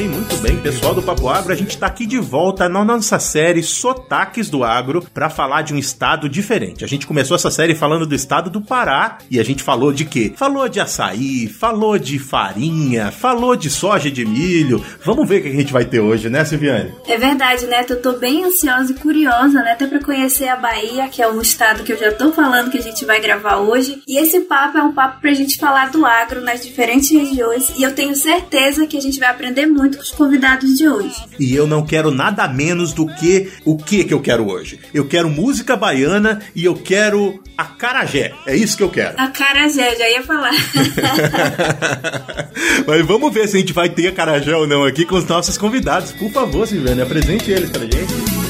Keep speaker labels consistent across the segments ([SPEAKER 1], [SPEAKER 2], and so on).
[SPEAKER 1] bem, muito. Pessoal do Papo Agro, a gente tá aqui de volta na nossa série Sotaques do Agro para falar de um estado diferente. A gente começou essa série falando do estado do Pará e a gente falou de quê? Falou de açaí, falou de farinha, falou de soja de milho. Vamos ver o que a gente vai ter hoje, né, Silviane?
[SPEAKER 2] É verdade, né? Eu tô bem ansiosa e curiosa, né? Até para conhecer a Bahia, que é um estado que eu já tô falando que a gente vai gravar hoje. E esse papo é um papo pra gente falar do agro nas diferentes regiões e eu tenho certeza que a gente vai aprender muito com os convidados de hoje.
[SPEAKER 1] E eu não quero nada menos do que o que que eu quero hoje. Eu quero música baiana e eu quero acarajé. É isso que eu quero.
[SPEAKER 2] Acarajé, já ia falar.
[SPEAKER 1] Mas vamos ver se a gente vai ter acarajé ou não aqui com os nossos convidados. Por favor, Silvana, apresente eles pra gente.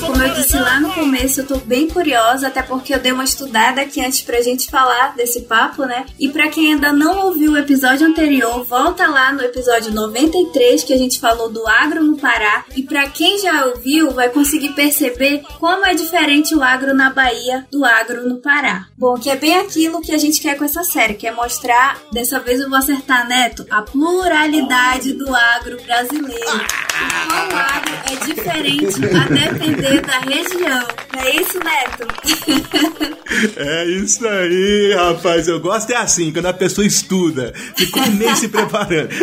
[SPEAKER 2] Como eu disse lá no começo, eu tô bem curiosa, até porque eu dei uma estudada aqui antes pra gente falar desse papo, né? E pra quem ainda não ouviu o episódio anterior, volta lá no episódio 93 que a gente falou do agro no Pará. E pra quem já ouviu, vai conseguir perceber como é diferente o agro na Bahia do agro no Pará. Bom, que é bem aquilo que a gente quer com essa série, que é mostrar, dessa vez eu vou acertar, Neto, a pluralidade do agro brasileiro. O qual agro é diferente a depender da região. Bye. É isso, Neto?
[SPEAKER 1] É isso aí, rapaz. Eu gosto é assim, quando a pessoa estuda, ficou um mês se preparando.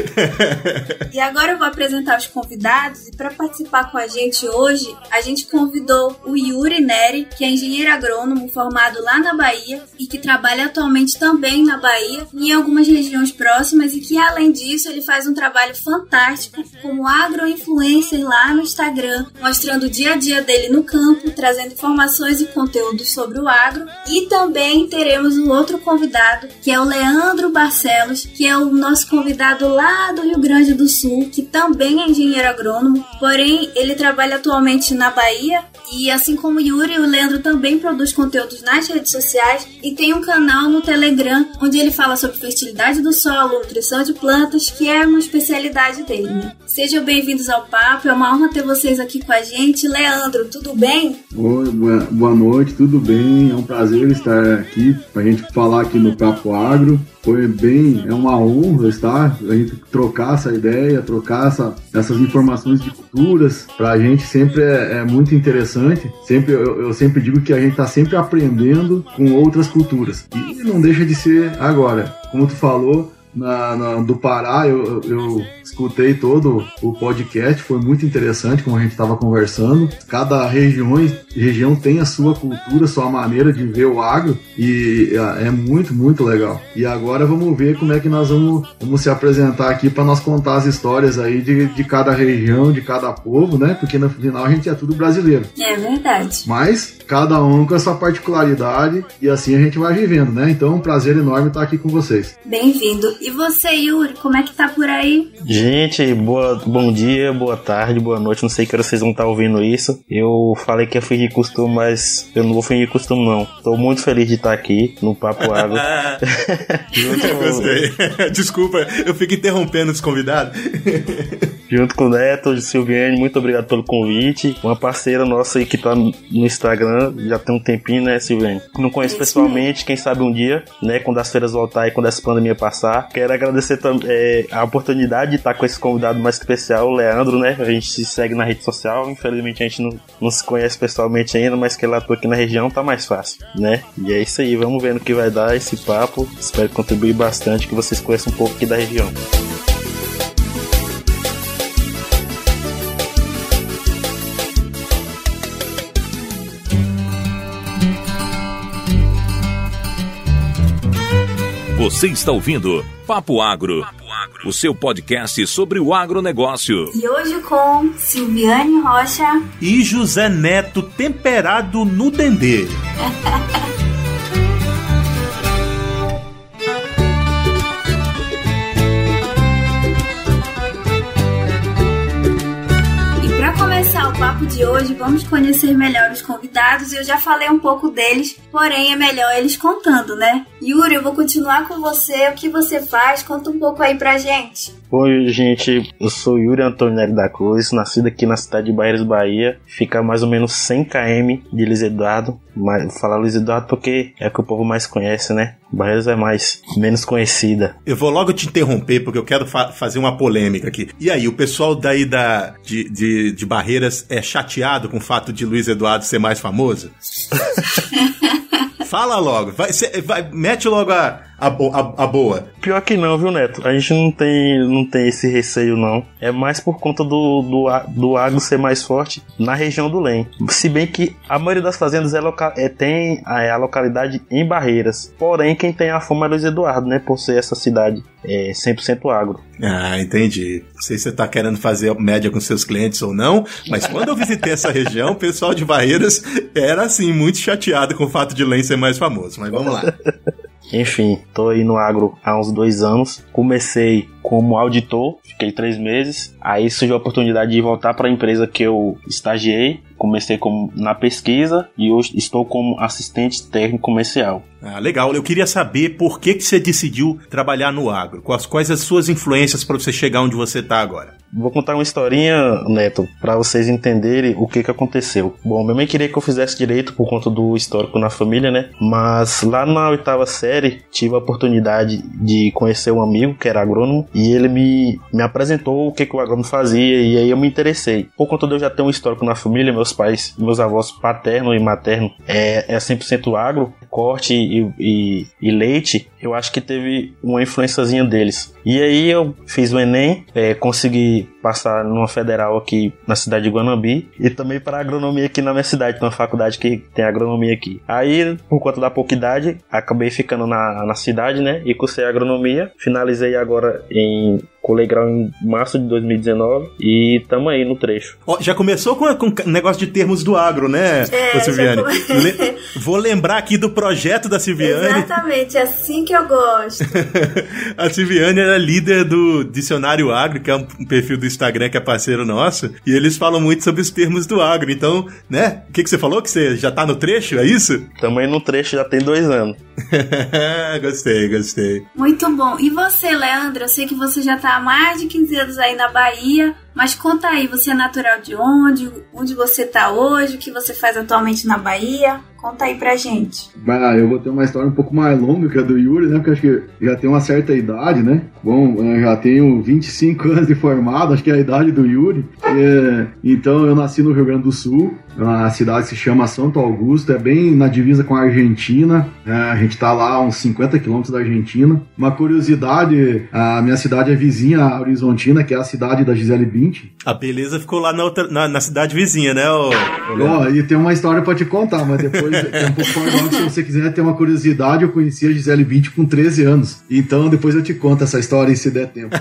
[SPEAKER 2] E agora eu vou apresentar os convidados. E para participar com a gente hoje, a gente convidou o Yuri Neri, que é engenheiro agrônomo formado lá na Bahia e que trabalha atualmente também na Bahia e em algumas regiões próximas. E que além disso, ele faz um trabalho fantástico como agroinfluencer lá no Instagram, mostrando o dia a dia dele no campo, trazendo informações e conteúdos sobre o agro. E também teremos um outro convidado, que é o Leandro Barcelos, que é o nosso convidado lá do Rio Grande do Sul, que também é engenheiro agrônomo, porém ele trabalha atualmente na Bahia. E assim como o Yuri, o Leandro também produz conteúdos nas redes sociais e tem um canal no Telegram onde ele fala sobre fertilidade do solo, nutrição de plantas, que é uma especialidade dele. Né? Sejam bem-vindos ao papo, é uma honra ter vocês aqui com a gente. Leandro, tudo bem?
[SPEAKER 3] Oi, boa, boa noite, tudo bem? É um prazer estar aqui para a gente falar aqui no Papo Agro. Foi bem, é uma honra estar, a gente trocar essa ideia, trocar essa, essas informações de culturas. Para a gente sempre é, é, muito interessante. Sempre, eu, eu sempre digo que a gente está sempre aprendendo com outras culturas. E não deixa de ser agora. Como tu falou, na, na, do Pará, eu, eu escutei todo o podcast, foi muito interessante, como a gente estava conversando. Cada região, região tem a sua cultura, sua maneira de ver o agro, e é muito, muito legal. E agora vamos ver como é que nós vamos, vamos se apresentar aqui para nós contar as histórias aí de, de cada região, de cada povo, né? Porque no final a gente é tudo brasileiro.
[SPEAKER 2] É verdade.
[SPEAKER 3] Mas cada um com a sua particularidade, e assim a gente vai vivendo, né? Então é um prazer enorme estar aqui com vocês.
[SPEAKER 2] Bem-vindo. E você, Yuri, como é que tá por aí?
[SPEAKER 4] Gente, boa, bom dia, boa tarde, boa noite. Não sei que hora vocês vão estar ouvindo isso. Eu falei que ia fingir costume, mas eu não vou fingir costume, não. Tô muito feliz de estar aqui no Papo Água.
[SPEAKER 1] Junto com... Desculpa, eu fico interrompendo os convidados.
[SPEAKER 4] Junto com o Neto, de Silviane, muito obrigado pelo convite. Uma parceira nossa aí que tá no Instagram já tem um tempinho, né, Silviane? Não conheço pessoalmente, quem sabe um dia, né, quando as feiras voltar e quando essa pandemia passar. Quero agradecer é, a oportunidade de estar com esse convidado mais especial, o Leandro, né? A gente se segue na rede social, infelizmente a gente não, não se conhece pessoalmente ainda, mas que ele atua aqui na região tá mais fácil, né? E é isso aí, vamos ver no que vai dar esse papo. Espero contribuir bastante, que vocês conheçam um pouco aqui da região.
[SPEAKER 5] Você está ouvindo Papo Agro, o seu podcast sobre o agronegócio.
[SPEAKER 2] E hoje com Silviane Rocha
[SPEAKER 1] e José Neto temperado no dendê.
[SPEAKER 2] e para começar o papo papo de hoje, vamos conhecer melhor os convidados. Eu já falei um pouco deles, porém é melhor eles contando, né? Yuri, eu vou continuar com você. O que você faz? Conta um pouco aí pra gente.
[SPEAKER 4] Oi, gente, eu sou Yuri Antônio Nery da Cruz, nascido aqui na cidade de Barreiras, Bahia. Fica mais ou menos 100 km de Luiz Eduardo. Mas vou falar Luiz Eduardo porque é o que o povo mais conhece, né? Barreiras é mais menos conhecida.
[SPEAKER 1] Eu vou logo te interromper porque eu quero fa fazer uma polêmica aqui. E aí, o pessoal daí da, de, de, de Barreiras é chateado com o fato de Luiz Eduardo ser mais famoso? Fala logo, vai, cê, vai, mete logo a, a, a, a, boa.
[SPEAKER 4] Pior que não, viu, Neto? A gente não tem, não tem esse receio, não. É mais por conta do, do, do agro ser mais forte na região do Lem. Se bem que a maioria das fazendas é, loca, é tem a, é a localidade em Barreiras. Porém, quem tem a fama é Luiz Eduardo, né? Por ser essa cidade é 100% agro.
[SPEAKER 1] Ah, entendi. Não sei se você está querendo fazer média com seus clientes ou não, mas quando eu visitei essa região, o pessoal de Barreiras era, assim, muito chateado com o fato de Lem ser mais famoso. Mas vamos lá.
[SPEAKER 4] Enfim, tô aí no agro há uns dois anos. Comecei como auditor, fiquei três meses. Aí surgiu a oportunidade de voltar para a empresa que eu estagiei. Comecei como, na pesquisa e hoje estou como assistente técnico comercial.
[SPEAKER 1] Ah, legal. Eu queria saber por que, que você decidiu trabalhar no agro. Quais, quais as suas influências para você chegar onde você está agora?
[SPEAKER 4] Vou contar uma historinha, Neto, para vocês entenderem o que, que aconteceu. Bom, minha mãe queria que eu fizesse direito por conta do histórico na família, né? Mas lá na oitava série tive a oportunidade de conhecer um amigo que era agrônomo e ele me, me apresentou o que, que o agrônomo fazia e aí eu me interessei. Por conta de eu já ter um histórico na família, meus pais, meus avós paterno e materno é, é 100% agro, corte e, e, e, leite, eu acho que teve uma influenciazinha deles. E aí eu fiz o Enem, é, consegui passar numa federal aqui na cidade de Guanambi e também para agronomia aqui na minha cidade, uma faculdade que tem agronomia aqui. Aí, por conta da pouca idade, acabei ficando na, na cidade, né? E cursei agronomia. Finalizei agora em colei grau em março de 2019 e tamo aí no trecho.
[SPEAKER 1] Oh, já começou com, com negócio de termos do agro, né,
[SPEAKER 2] é,
[SPEAKER 1] Silviane? Le vou lembrar aqui do projeto da Silviane.
[SPEAKER 2] Exatamente, é assim que eu gosto.
[SPEAKER 1] a Silviane era líder do Dicionário Agro, que é um perfil do Instagram que é parceiro nosso, e eles falam muito sobre os termos do agro. Então, né? O que, que você falou? Que você já tá no trecho, é isso?
[SPEAKER 4] Também no trecho já tem dois anos.
[SPEAKER 1] gostei, gostei.
[SPEAKER 2] Muito bom. E você, Leandro? Eu sei que você já tá há mais de 15 anos aí na Bahia. Mas conta aí, você é natural de onde? Onde você tá hoje? O que você faz atualmente na Bahia? Conta aí pra gente.
[SPEAKER 3] Ah, eu vou ter uma história um pouco mais longa que a do Yuri, né? Porque acho que já tem uma certa idade, né? Bom, eu já tenho 25 anos de formado, acho que é a idade do Yuri. É, então eu nasci no Rio Grande do Sul, uma cidade se chama Santo Augusto, é bem na divisa com a Argentina. É, a gente tá lá a uns 50 quilômetros da Argentina. Uma curiosidade, a minha cidade é vizinha a Horizontina, que é a cidade da Gisele Bündchen
[SPEAKER 1] a beleza ficou lá na, outra, na, na cidade vizinha, né? Ó,
[SPEAKER 3] oh, e tem uma história pra te contar, mas depois é um pouco se você quiser ter uma curiosidade, eu conheci a Gisele Bündchen com 13 anos. Então depois eu te conto essa história se der tempo.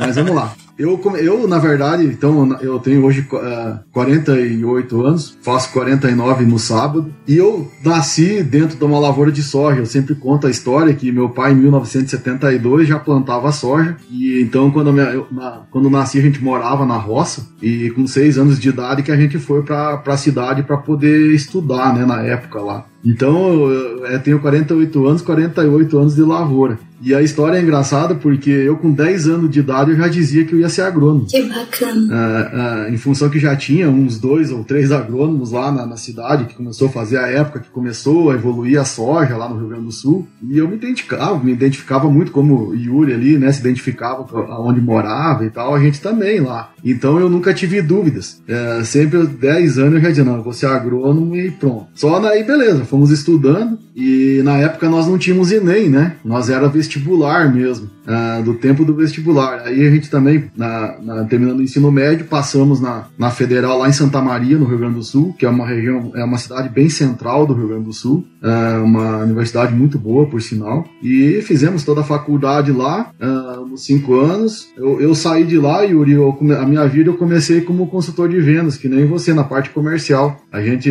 [SPEAKER 3] mas vamos lá. Eu, eu, na verdade, então, eu tenho hoje uh, é, 48 anos, faço 49 no sábado, e eu nasci dentro de uma lavoura de soja. Eu sempre conto a história que meu pai, em 1972, já plantava soja, e então, quando, minha, eu, na, quando nasci, a gente morava na roça, e com seis anos de idade que a gente foi para a cidade para poder estudar, né, na época lá. Então, eu, eu tenho 48 anos, 48 anos de lavoura. E a história é engraçada porque eu, com 10 anos de idade, eu já dizia que eu ia ser agrônomo.
[SPEAKER 2] Que bacana.
[SPEAKER 3] É, é, em função que já tinha uns dois ou três agrônomos lá na, na, cidade, que começou a fazer a época que começou a evoluir a soja lá no Rio Grande do Sul. E eu me identificava, me identificava muito como Yuri ali, né? Se identificava aonde morava e tal, a gente também lá. Então eu nunca tive dúvidas. É, sempre 10 anos eu já dizia, não, eu vou ser agrônomo e pronto. Só daí, beleza, fomos estudando e na época nós não tínhamos Enem, né? Nós era vestibular mesmo, uh, do tempo do vestibular. Aí a gente também, na, na, terminando o ensino médio, passamos na, na Federal lá em Santa Maria, no Rio Grande do Sul, que é uma região, é uma cidade bem central do Rio Grande do Sul, uh, uma universidade muito boa, por sinal. E fizemos toda a faculdade lá, uh, nos cinco anos. Eu, eu saí de lá, Yuri, eu, a minha vida eu comecei como consultor de vendas, que nem você, na parte comercial. A gente,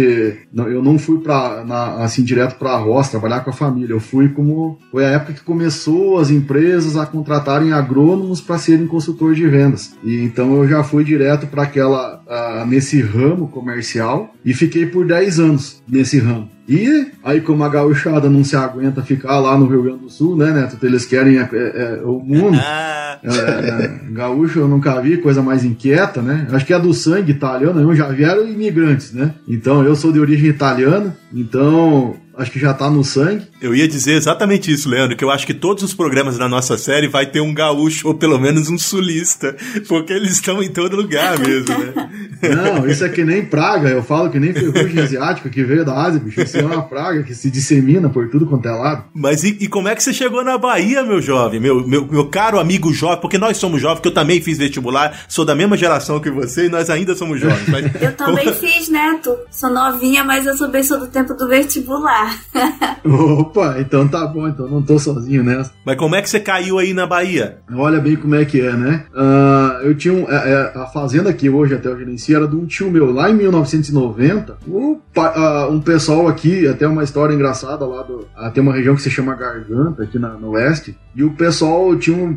[SPEAKER 3] eu não fui para assim direto para a trabalhar com a família. Eu fui como foi a época que começou as empresas a contratarem agrônomos para serem consultores de vendas. E então eu já fui direto para aquela nesse ramo comercial e fiquei por 10 anos nesse ramo. E aí, como a gauchada não se aguenta ficar lá no Rio Grande do Sul, né, Neto? Eles querem é, é, é o mundo. É, é, gaúcho eu nunca vi, coisa mais inquieta, né? Acho que é do sangue italiano, eu já vieram imigrantes, né? Então, eu sou de origem italiana, então acho que já tá no sangue.
[SPEAKER 1] Eu ia dizer exatamente isso, Leandro, que eu acho que todos os programas da nossa série vai ter um gaúcho ou pelo menos um sulista, porque eles estão em todo lugar mesmo, né?
[SPEAKER 3] Não, isso é que nem praga, eu falo que nem ferrugem asiática que veio da Ásia, bicho, isso é uma praga que se dissemina por tudo quanto é lado.
[SPEAKER 1] Mas e, e como é que você chegou na Bahia, meu jovem, meu, meu, meu caro amigo jovem, porque nós somos jovens, que eu também fiz vestibular, sou da mesma geração que você e nós ainda somos jovens. Mas...
[SPEAKER 2] Eu também fiz, Neto, sou novinha, mas eu sou bem sou do tempo do vestibular.
[SPEAKER 3] Opa, então tá bom, então não tô sozinho nessa.
[SPEAKER 1] Mas como é que você caiu aí na Bahia?
[SPEAKER 3] Olha bem como é que é, né? Uh, eu tinha um, é, é, a fazenda que hoje até eu gerencio era de um tio meu lá em 1990. O, uh, um pessoal aqui, até uma história engraçada lá do. Uh, tem uma região que se chama Garganta, aqui na, no oeste. E o pessoal tinha um,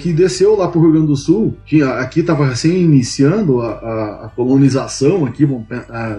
[SPEAKER 3] que desceu lá pro Rio Grande do Sul. Tinha, aqui tava recém iniciando a, a, a colonização aqui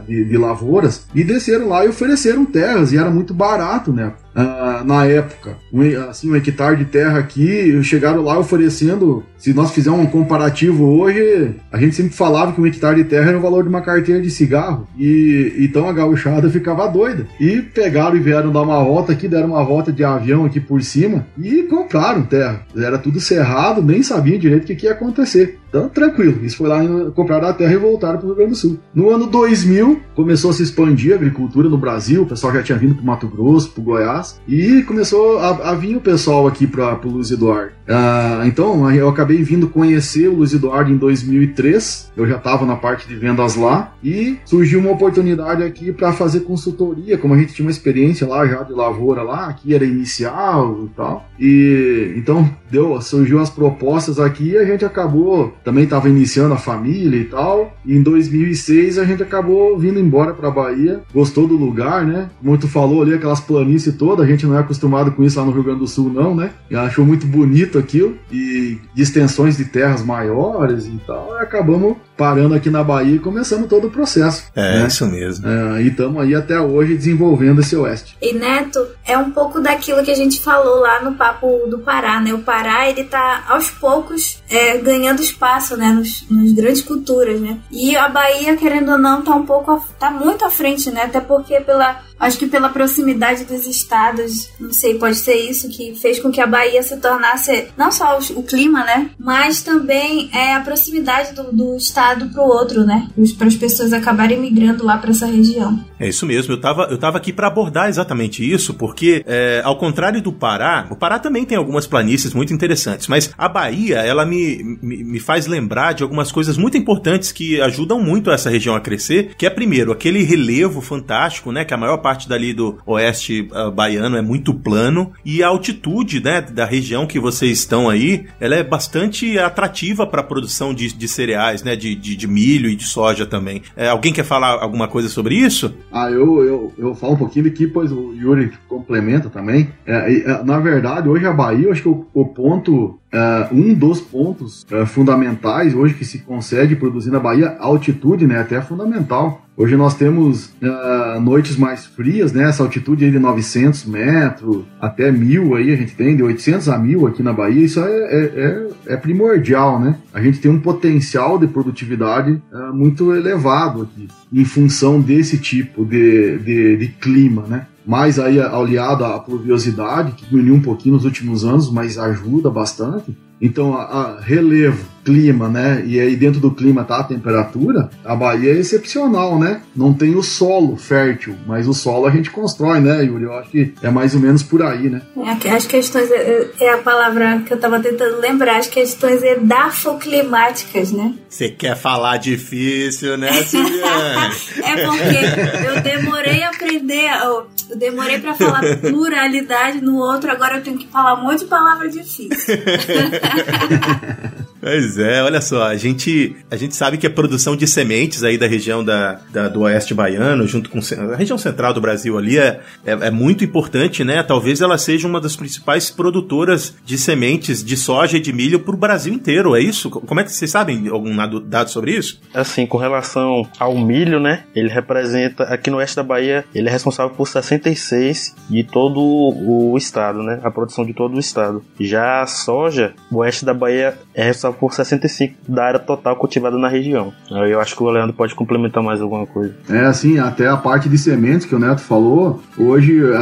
[SPEAKER 3] de, de lavouras. E desceram lá e ofereceram terras. E era muito barato, né? Uh, na época. Um, assim, um hectare de terra aqui, chegaram lá oferecendo. Se nós fizermos um comparativo hoje, a gente sempre falava que um hectare de terra era o valor de uma carteira de cigarro. E então a gauchada ficava doida. E pegaram e vieram dar uma volta aqui, deram uma volta de avião aqui por cima e compraram terra. Era tudo cerrado, nem sabiam direito o que ia acontecer. Então, tranquilo. Isso foi lá, compraram a terra e voltaram para o Rio Grande do Sul. No ano 2000, começou a se expandir a agricultura no Brasil. O pessoal já tinha vindo para Mato Grosso, para Goiás. E começou a, a vir o pessoal aqui para o Luiz Eduardo. Ah, então, eu acabei vindo conhecer o Luiz Eduardo em 2003. Eu já estava na parte de vendas lá. E surgiu uma oportunidade aqui para fazer consultoria. Como a gente tinha uma experiência lá já de lavoura lá, aqui era inicial e tal. E então deu, surgiu as propostas aqui e a gente acabou também estava iniciando a família e tal. E em 2006 a gente acabou vindo embora para Bahia. Gostou do lugar, né? Tu falou ali, aquelas planícies todas, a gente não é acostumado com isso lá no Rio Grande do Sul, não, né? E achou muito bonito aquilo. E extensões de terras maiores e tal. E acabamos parando aqui na Bahia e começamos todo o processo.
[SPEAKER 1] É, né? isso mesmo.
[SPEAKER 3] É, e estamos aí até hoje desenvolvendo esse oeste.
[SPEAKER 2] E Neto, é um pouco daquilo que a gente falou lá no papo do Pará, né? O Pará, ele tá aos poucos é, ganhando espaço né, nos, nos, grandes culturas, né? E a Bahia, querendo ou não, tá um pouco, tá muito à frente, né? Até porque pela, acho que pela proximidade dos estados, não sei, pode ser isso que fez com que a Bahia se tornasse não só o, o clima, né, mas também é a proximidade do, do estado pro outro, né? Para as pessoas acabarem migrando lá para essa região.
[SPEAKER 1] É isso mesmo. Eu tava, eu tava aqui para abordar exatamente isso, porque é, ao contrário do Pará, o Pará também tem algumas planícies muito interessantes, mas a Bahia, ela me, me, me faz lembrar de algumas coisas muito importantes que ajudam muito essa região a crescer, que é primeiro aquele relevo fantástico, né, que a maior parte dali do oeste uh, baiano é muito plano e a altitude, né, da região que vocês estão aí, ela é bastante atrativa para a produção de, de, cereais, né, de, de, de, milho e de soja também. É, alguém quer falar alguma coisa sobre isso?
[SPEAKER 3] Ah, eu, eu, eu falo um pouquinho aqui, pois o Yuri complementa também. É, é, na verdade, hoje a Bahia, eu acho que o, o ponto Uh, um dos pontos uh, fundamentais hoje que se consegue produzir na Bahia, a altitude, né, até é fundamental. Hoje nós temos uh, noites mais frias, né, essa altitude aí de 900 metros até 1000 aí a gente tem, de 800 a 1000 aqui na Bahia, isso é, é, é, é primordial, né? A gente tem um potencial de produtividade muito elevado aqui, em função desse tipo de, de, de clima, né? mais aí aliado à pluviosidade, que diminuiu um pouquinho nos últimos anos, mas ajuda bastante. Então, a, a relevo clima, né? E aí dentro do clima tá a temperatura, a Bahia é excepcional, né? Não tem o solo fértil, mas o solo a gente constrói, né, Yuri? Eu acho que é mais ou menos por aí, né?
[SPEAKER 2] É, as questões, é, é a palavra que eu tava tentando lembrar, as questões edafoclimáticas, né?
[SPEAKER 1] Você quer falar difícil, né, Silviane?
[SPEAKER 2] é porque eu demorei a aprender, eu demorei para falar pluralidade no outro, agora eu tenho que falar um monte de palavra difícil.
[SPEAKER 1] Pois é, olha só, a gente, a gente sabe que a produção de sementes aí da região da, da do oeste baiano, junto com a região central do Brasil ali, é, é, é, muito importante, né? Talvez ela seja uma das principais produtoras de sementes de soja e de milho para o Brasil inteiro, é isso? Como é que vocês sabem algum dado sobre isso?
[SPEAKER 4] Assim, com relação ao milho, né? Ele representa, aqui no oeste da Bahia, ele é responsável por 66 de todo o estado, né? A produção de todo o estado. Já a soja, o oeste da Bahia é responsável por 65 da área total cultivada na região. Eu acho que o Leandro pode complementar mais alguma coisa.
[SPEAKER 3] É, assim, até a parte de sementes que o Neto falou, hoje a,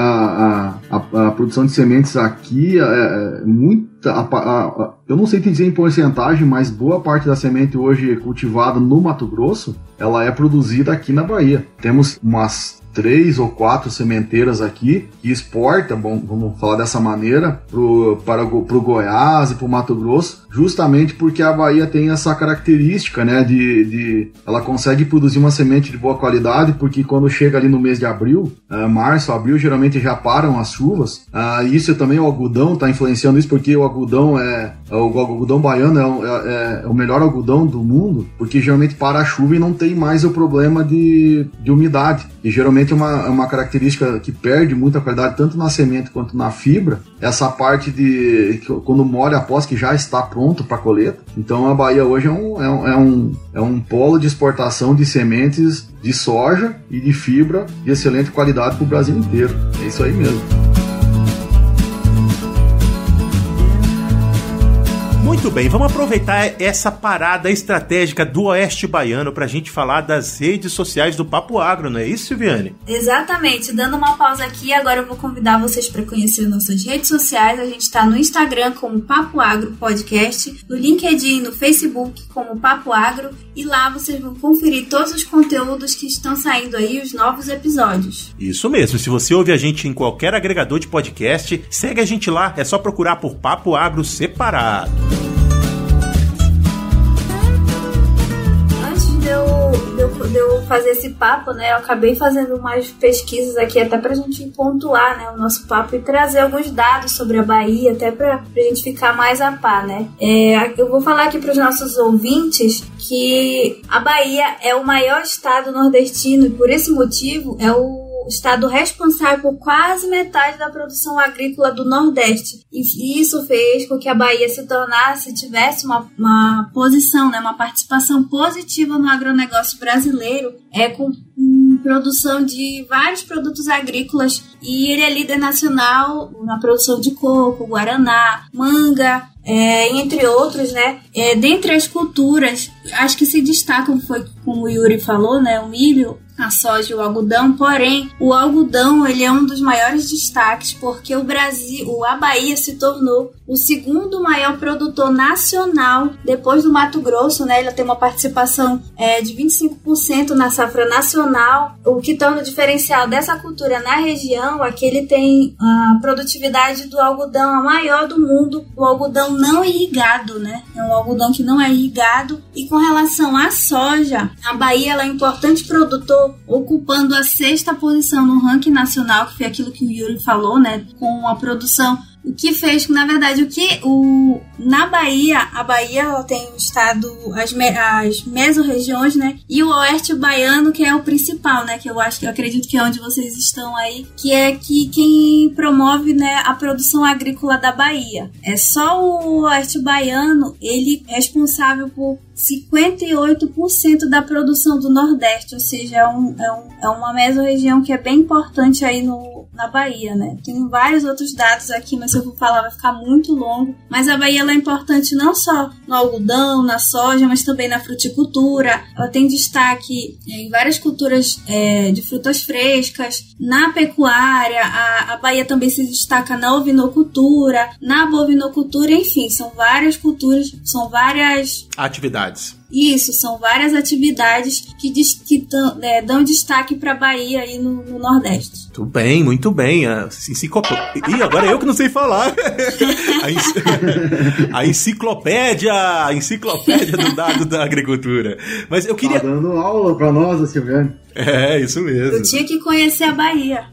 [SPEAKER 3] a, a, a produção de sementes aqui é, é eu não sei te dizer em porcentagem, mas boa parte da semente hoje cultivada no Mato Grosso, ela é produzida aqui na Bahia. Temos umas três ou quatro sementeiras aqui que exportam, bom, vamos falar dessa maneira, para o Goiás e para o Mato Grosso, justamente porque a Bahia tem essa característica, né, de, de ela consegue produzir uma semente de boa qualidade, porque quando chega ali no mês de abril, uh, março, abril, geralmente já param as chuvas. Uh, isso também o algodão está influenciando isso, porque o algodão é o algodão baiano é, é, é, o melhor algodão do mundo, porque geralmente para a chuva e não tem mais o problema de, de umidade. E geralmente é uma, é uma característica que perde muita qualidade tanto na semente quanto na fibra. Essa parte de quando molha após que já está pronto para coleta. Então a Bahia hoje é um, é, um, é, um, é um polo de exportação de sementes de soja e de fibra de excelente qualidade para o Brasil inteiro. É isso aí mesmo.
[SPEAKER 1] Muito bem, vamos aproveitar essa parada estratégica do Oeste Baiano para a gente falar das redes sociais do Papo Agro, não é isso, Silviane?
[SPEAKER 2] Exatamente. Dando uma pausa aqui, agora eu vou convidar vocês para conhecer nossas redes sociais. A gente está no Instagram como Papo Agro Podcast, no LinkedIn, no Facebook como Papo Agro e lá vocês vão conferir todos os conteúdos que estão saindo aí, os novos episódios.
[SPEAKER 1] Isso mesmo. Se você ouve a gente em qualquer agregador de podcast, segue a gente lá. É só procurar por Papo Agro separado.
[SPEAKER 2] De eu fazer esse papo, né, eu acabei fazendo umas pesquisas aqui até pra gente pontuar, né, o nosso papo e trazer alguns dados sobre a Bahia, até pra, pra gente ficar mais a par, né. É, eu vou falar aqui pros nossos ouvintes que a Bahia é o maior estado nordestino e por esse motivo é o estado responsável por quase metade da produção agrícola do Nordeste. E isso fez com que a Bahia se tornasse, tivesse uma, uma posição, né, uma participação positiva no agronegócio brasileiro, é com hum, produção de vários produtos agrícolas e ele é líder nacional na produção de coco, guaraná, manga, é, entre outros, né? É, dentre as culturas, acho que se destacam, foi como o Yuri falou, né? O milho, a soja e o algodão, porém, o algodão ele é um dos maiores destaques porque o Brasil, a Bahia se tornou o segundo maior produtor nacional depois do Mato Grosso, né? Ele tem uma participação é, de 25% na safra nacional, o que torna o diferencial dessa cultura na região é que ele tem a produtividade do algodão a maior do mundo, o algodão não irrigado, né? É um algodão que não é irrigado. E com relação à soja, a Bahia é um importante produtor, ocupando a sexta posição no ranking nacional, que foi aquilo que o Yuri falou, né? Com a produção o que fez, na verdade, o que o na Bahia, a Bahia tem o estado as, me, as mesorregiões, né? E o oeste baiano que é o principal, né? Que eu acho que eu acredito que é onde vocês estão aí, que é que quem promove, né, a produção agrícola da Bahia. É só o oeste baiano, ele é responsável por 58% da produção do Nordeste, ou seja, é, um, é, um, é uma mesorregião que é bem importante aí no, na Bahia, né? Tem vários outros dados aqui, mas se eu for falar vai ficar muito longo. Mas a Bahia ela é importante não só no algodão, na soja, mas também na fruticultura. Ela tem destaque em várias culturas é, de frutas frescas, na pecuária, a, a Bahia também se destaca na ovinocultura, na bovinocultura, enfim, são várias culturas, são várias
[SPEAKER 1] atividades.
[SPEAKER 2] Isso, são várias atividades que, diz, que é, dão destaque para a Bahia aí no, no, Nordeste.
[SPEAKER 1] Muito bem, muito bem. A enciclopédia. Ih, agora é eu que não sei falar. a, enc... a enciclopédia, a enciclopédia do dado da agricultura. Mas eu queria.
[SPEAKER 3] Tá dando aula para nós, Silviane.
[SPEAKER 1] É, isso mesmo.
[SPEAKER 2] Eu tinha que conhecer a Bahia.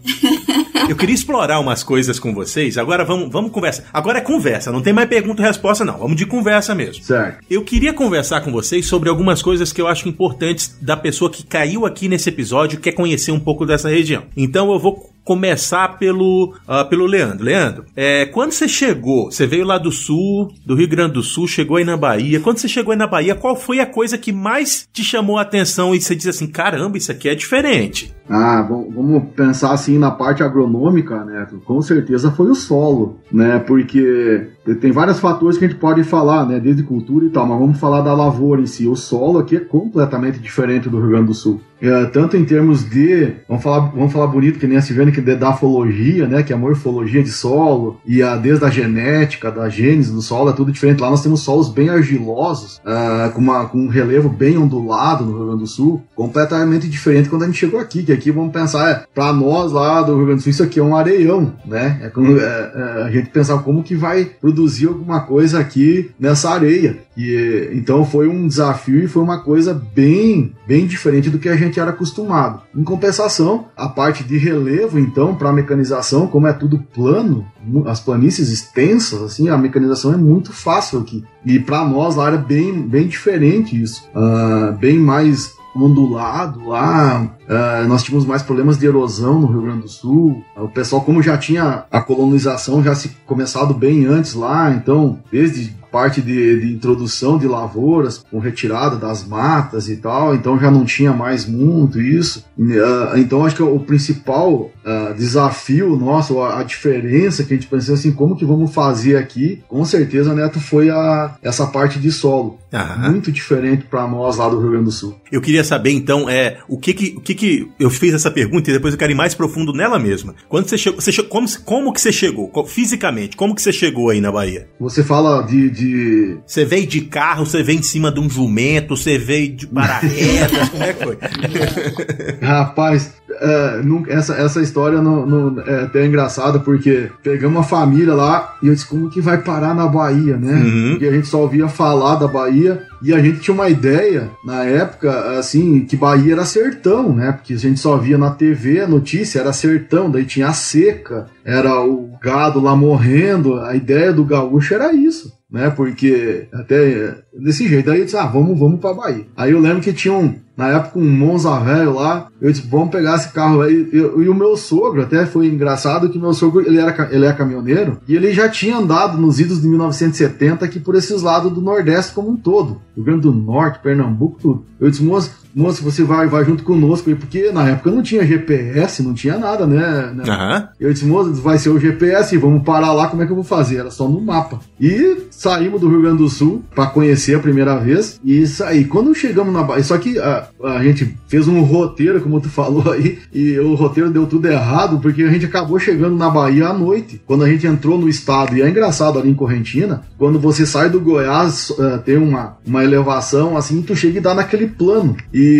[SPEAKER 1] eu queria explorar umas coisas com vocês. Agora vamos, vamos conversar. Agora é conversa, não tem mais pergunta e resposta, não. Vamos de conversa mesmo.
[SPEAKER 3] Certo.
[SPEAKER 1] Eu queria conversar com vocês sobre algumas coisas que eu acho importantes da pessoa que caiu aqui nesse episódio e quer conhecer um pouco dessa região. Então eu vou começar pelo, uh, pelo Leandro. Leandro, é, quando você chegou, você veio lá do sul, do Rio Grande do Sul, chegou aí na Bahia. Quando você chegou aí na Bahia, qual foi a coisa que mais te chamou a atenção e você diz assim, caramba, isso aqui é diferente?
[SPEAKER 3] Ah, vamos pensar assim na parte agronômica, né? Com certeza foi o solo, né? Porque tem vários fatores que a gente pode falar, né? Desde cultura e tal, mas vamos falar da lavoura em si. O solo aqui é completamente diferente do Rio Grande do Sul. É, tanto em termos de, vamos falar, vamos falar bonito, que nem a Silvana, que de, da fologia, né? Que é a morfologia de solo, e a, desde a genética, da gênese do solo, é tudo diferente. Lá nós temos solos bem argilosos, uh, com, uma, com um relevo bem ondulado no Rio Grande do Sul, completamente diferente quando a gente chegou aqui, que aqui vamos pensar, é, para nós lá do Rio Grande do Sul, isso aqui é um areião, né? É, é, é, a gente pensar como que vai produzir alguma coisa aqui nessa areia. E, então foi um desafio e foi uma coisa bem, bem diferente do que a gente era acostumado. Em compensação, a parte de relevo, então, para a mecanização, como é tudo plano, as planícies extensas, assim, a mecanização é muito fácil aqui. E para nós lá era bem, bem diferente isso. Uh, bem mais ondulado lá. Uh, nós tínhamos mais problemas de erosão no Rio Grande do Sul. Uh, o pessoal, como já tinha a colonização já se começado bem antes lá, então desde parte de, de, introdução de lavouras com retirada das matas e tal, então já não tinha mais muito isso. Uh, então acho que o principal uh, desafio nosso, a, a, diferença que a gente pensou assim, como que vamos fazer aqui, com certeza, Neto, foi a, essa parte de solo. Aham. Muito diferente para nós lá do Rio Grande do Sul.
[SPEAKER 1] Eu queria saber então, é, o que que, o que que eu fiz essa pergunta e depois eu quero ir mais profundo nela mesma. Quando você chegou, você chegou como, como que você chegou? Fisicamente, como que você chegou aí na Bahia?
[SPEAKER 3] Você fala de, de.
[SPEAKER 1] Você veio de carro, você veio em cima de um jumento, você veio de paraquedas, como é que foi?
[SPEAKER 3] Rapaz, é, essa, essa história não, não, é até engraçada porque pegamos uma família lá e eu disse como que vai parar na Bahia, né? Uhum. Porque a gente só ouvia falar da Bahia e a gente tinha uma ideia na época assim que Bahia era sertão, né? Porque a gente só via na TV a notícia era sertão, daí tinha a seca, era o gado lá morrendo. A ideia do gaúcho era isso né? Porque até desse jeito aí eu disse, ah, vamos, vamos pra Bahia. Aí eu lembro que tinha um, na época um Monza velho lá, eu disse, vamos pegar esse carro aí. E, e, o meu sogro, até foi engraçado que meu sogro, ele, era, ele é caminhoneiro, e ele já tinha andado nos idos de 1970 aqui por esses lados do Nordeste como um todo. Rio Grande do Norte, Pernambuco, tudo. Eu disse, moço, moço, você vai, vai junto conosco aí, porque na época não tinha GPS, não tinha nada, né? Uhum. Eu disse, moço, vai ser o GPS, vamos parar lá, como é que eu vou fazer? Era só no mapa. E saímos do Rio Grande do Sul para conhecer a primeira vez, e saí. Quando chegamos na Bahia, só que a, a gente fez um roteiro, como tu falou aí, e o roteiro deu tudo errado, porque a gente acabou chegando na Bahia à noite, quando a gente entrou no estado, e é engraçado ali em Correntina, quando você sai do Goiás, uh, tem uma, uma elevação assim, tu chega e dá naquele plano. E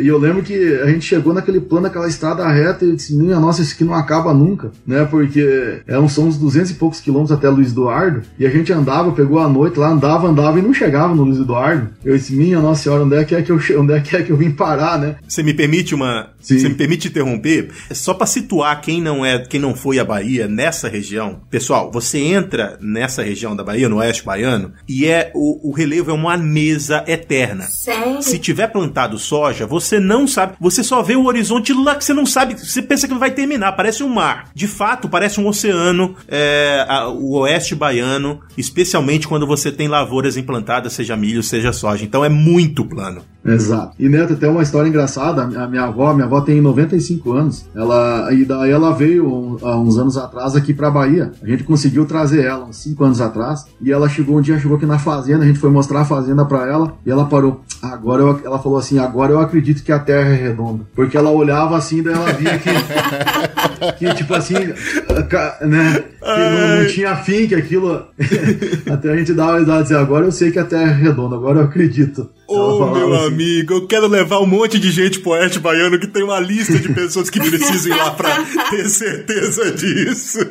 [SPEAKER 3] e, eu lembro que a gente chegou naquele plano, aquela estrada reta, e eu disse, minha nossa, isso aqui não acaba nunca, né? Porque é são uns 200 e poucos quilômetros até Luiz Eduardo, e a gente andava, pegou a noite lá, andava, andava e não chegava no Luiz Eduardo. Eu disse, minha nossa senhora, onde é que é que eu, onde é que, é que eu vim parar, né?
[SPEAKER 1] Você me permite uma. Sim. Você me permite interromper? Só para situar quem não é, quem não foi à Bahia nessa região. Pessoal, você entra nessa região da Bahia, no oeste baiano, e é o, o relevo é uma mesa eterna.
[SPEAKER 2] Sério?
[SPEAKER 1] Se tiver plantado soja, você não sabe, você só vê o horizonte lá que você não sabe, você pensa que vai terminar, parece um mar. De fato, parece um oceano, é, a, o oeste baiano, especialmente quando você tem lavouras implantadas, seja milho, seja soja. Então é muito plano.
[SPEAKER 3] Exato. E Neto, tem uma história engraçada, a minha avó, minha avó tem 95 anos, ela, e daí ela veio há uns anos atrás aqui pra Bahia. A gente conseguiu trazer ela uns 5 anos atrás, e ela chegou um dia, chegou aqui na fazenda, a gente foi mostrar a fazenda pra ela, e ela parou. Agora eu, ela falou assim, agora eu acredito que a Terra é redonda. Porque ela olhava assim, daí ela via que, que tipo assim, né, que não, não, tinha fim, que aquilo, até a gente uma idade dizer, agora eu sei que a Terra é redonda, agora eu acredito.
[SPEAKER 1] Ô, oh, meu assim. amigo, eu quero levar um monte de gente pro Oeste Baiano que tem uma lista de pessoas que precisam ir lá pra ter certeza disso.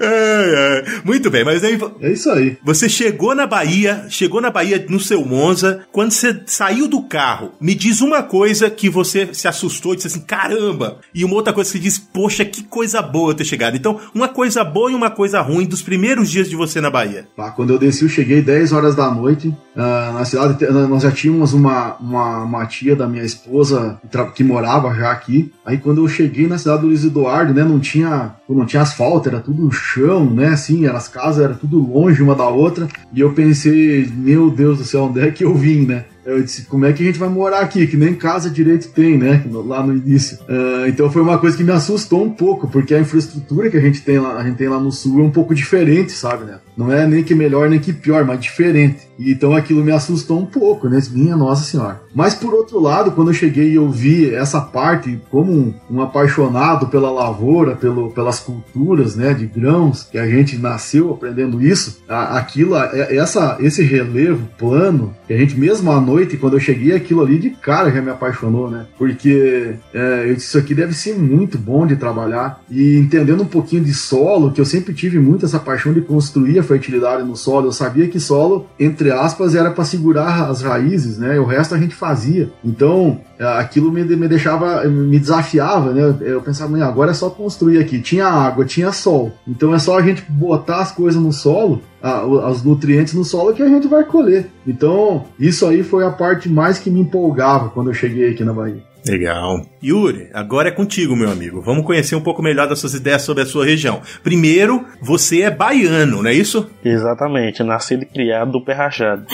[SPEAKER 1] é, é. Muito bem, mas aí.
[SPEAKER 3] É isso aí.
[SPEAKER 1] Você chegou na Bahia, chegou na Bahia no seu Monza. Quando você saiu do carro, me diz uma coisa que você se assustou e disse assim, caramba! E uma outra coisa que diz, poxa, que coisa boa ter chegado. Então, uma coisa boa e uma coisa ruim dos primeiros dias de você na Bahia.
[SPEAKER 3] Tá, quando eu desci, eu cheguei 10 horas da noite. Uh, na cidade, nós já tínhamos uma, uma, uma tia da minha esposa que morava já aqui. Aí quando eu cheguei na cidade do Luiz Eduardo, né, não tinha, não tinha asfalto, era tudo chão, né, assim, as casas eram tudo longe uma da outra. E eu pensei, meu Deus do céu, onde é que eu vim, né? Eu disse, como é que a gente vai morar aqui? Que nem casa direito tem, né? Lá no início. Uh, então foi uma coisa que me assustou um pouco, porque a infraestrutura que a gente tem lá, a gente tem lá no sul é um pouco diferente, sabe, né? Não é nem que melhor nem que pior, mas diferente. E então aquilo me assustou um pouco, né? Minha Nossa Senhora. Mas por outro lado, quando eu cheguei e eu vi essa parte como um, um apaixonado pela lavoura, pelo, pelas culturas, né, de grãos, que a gente nasceu aprendendo isso, a, aquilo, a, essa, esse relevo plano, que a gente mesmo à noite, quando eu cheguei, aquilo ali de cara já me apaixonou, né? Porque é, isso aqui deve ser muito bom de trabalhar. E entendendo um pouquinho de solo, que eu sempre tive muito essa paixão de construir a fertilidade no solo, eu sabia que solo, entre aspas, era para segurar as raízes, né? O resto a gente fazia. Então, é, aquilo me, me deixava, me desafiava, né? Eu pensava, agora é só construir aqui. Tinha água, tinha sol. Então é só a gente botar as coisas no solo, a, os nutrientes no solo que a gente vai colher. Então, isso aí foi a parte mais que me empolgava quando eu cheguei aqui na Bahia.
[SPEAKER 1] Legal. Yuri, agora é contigo, meu amigo. Vamos conhecer um pouco melhor das suas ideias sobre a sua região. Primeiro, você é baiano, não é isso?
[SPEAKER 4] Exatamente, nascido e criado do pé rachado.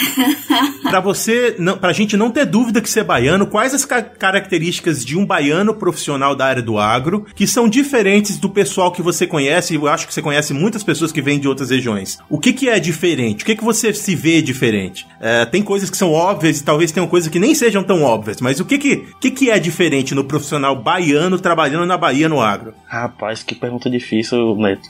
[SPEAKER 1] pra você, não, pra gente não ter dúvida que você é baiano, quais as ca características de um baiano profissional da área do agro que são diferentes do pessoal que você conhece? Eu acho que você conhece muitas pessoas que vêm de outras regiões. O que, que é diferente? O que, que você se vê diferente? É, tem coisas que são óbvias e talvez tenham coisas que nem sejam tão óbvias, mas o que, que, que, que é diferente no profissional baiano trabalhando na Bahia no agro?
[SPEAKER 4] Rapaz, que pergunta difícil, Neto.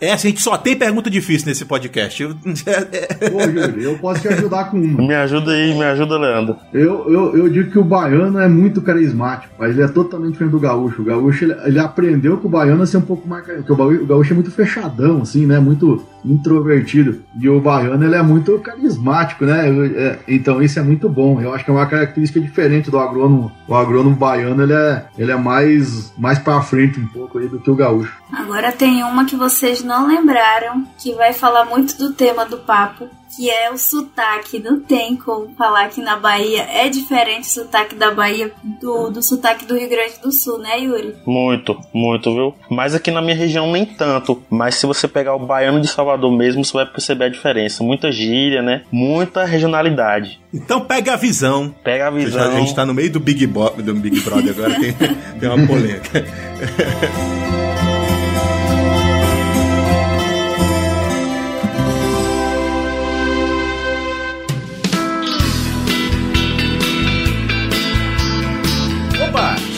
[SPEAKER 1] É, a gente só tem pergunta difícil nesse podcast. Eu,
[SPEAKER 3] Ô, Yuri, eu posso te ajudar com uma.
[SPEAKER 4] Me ajuda aí, me ajuda, Leandro.
[SPEAKER 3] Eu, eu, eu digo que o baiano é muito carismático, mas ele é totalmente diferente do gaúcho. O gaúcho, ele, ele aprendeu que o baiano é ser um pouco mais... Porque o gaúcho é muito fechadão, assim, né? Muito introvertido. E o baiano, ele é muito carismático, né? É, então isso é muito bom. Eu acho que é uma característica diferente do agrônomo. O agrônomo baiano, ele é, ele é mais, mais pra frente um pouco aí do que o gaúcho.
[SPEAKER 2] Agora tem uma que vocês não lembraram, que vai falar muito do tema do papo, que é o sotaque. Não tem como falar que na Bahia é diferente o sotaque da Bahia do, do sotaque do Rio Grande do Sul, né, Yuri?
[SPEAKER 4] Muito, muito, viu? Mas aqui na minha região nem tanto. Mas se você pegar o baiano de Salvador mesmo, você vai perceber a diferença. Muita gíria, né? Muita regionalidade.
[SPEAKER 1] Então pega a visão.
[SPEAKER 4] Pega a visão.
[SPEAKER 1] A gente tá no meio do Big, Bo do Big Brother agora, tem, tem uma polêmica.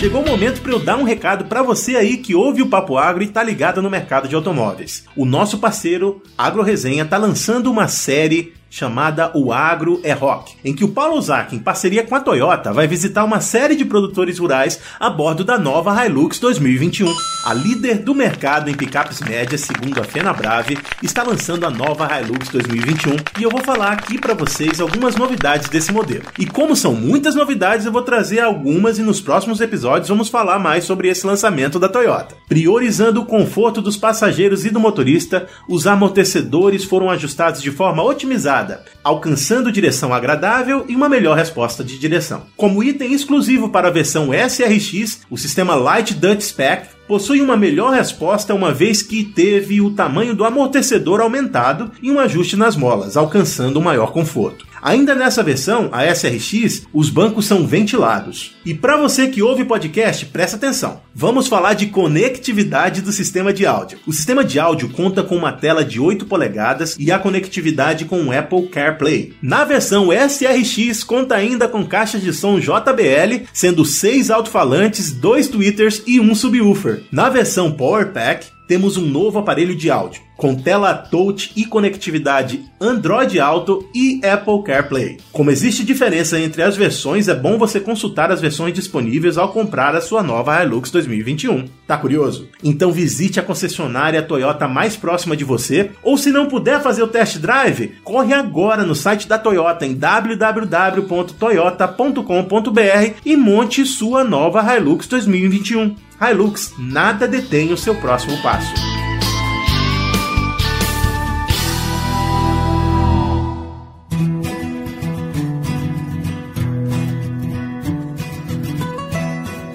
[SPEAKER 1] chegou o momento para eu dar um recado para você aí que ouve o Papo Agro e tá ligado no mercado de automóveis. O nosso parceiro Agro Resenha tá lançando uma série chamada O Agro é Rock, em que o Paulo Ozaki, em parceria com a Toyota, vai visitar uma série de produtores rurais a bordo da nova Hilux 2021. A líder do mercado em picapes médias, segundo a Fenabrave, está lançando a nova Hilux 2021 e eu vou falar aqui para vocês algumas novidades desse modelo. E como são muitas novidades, eu vou trazer algumas e nos próximos episódios vamos falar mais sobre esse lançamento da Toyota. Priorizando o conforto dos passageiros e do motorista, os amortecedores foram ajustados de forma otimizada alcançando direção agradável e uma melhor resposta de direção. Como item exclusivo para a versão SRX, o sistema Light Duct Spec possui uma melhor resposta uma vez que teve o tamanho do amortecedor aumentado e um ajuste nas molas, alcançando um maior conforto. Ainda nessa versão, a SRX, os bancos são ventilados. E para você que ouve podcast, presta atenção. Vamos falar de conectividade do sistema de áudio. O sistema de áudio conta com uma tela de 8 polegadas e a conectividade com o Apple CarPlay. Na versão SRX conta ainda com caixas de som JBL, sendo 6 alto-falantes, 2 tweeters e um subwoofer. Na versão Power Pack, temos um novo aparelho de áudio, com tela touch e conectividade Android Auto e Apple CarPlay. Como existe diferença entre as versões, é bom você consultar as versões disponíveis ao comprar a sua nova Hilux 2021. Tá curioso? Então visite a concessionária Toyota mais próxima de você, ou se não puder fazer o test drive, corre agora no site da Toyota em www.toyota.com.br e monte sua nova Hilux 2021. Hilux, nada detém o seu próximo passo.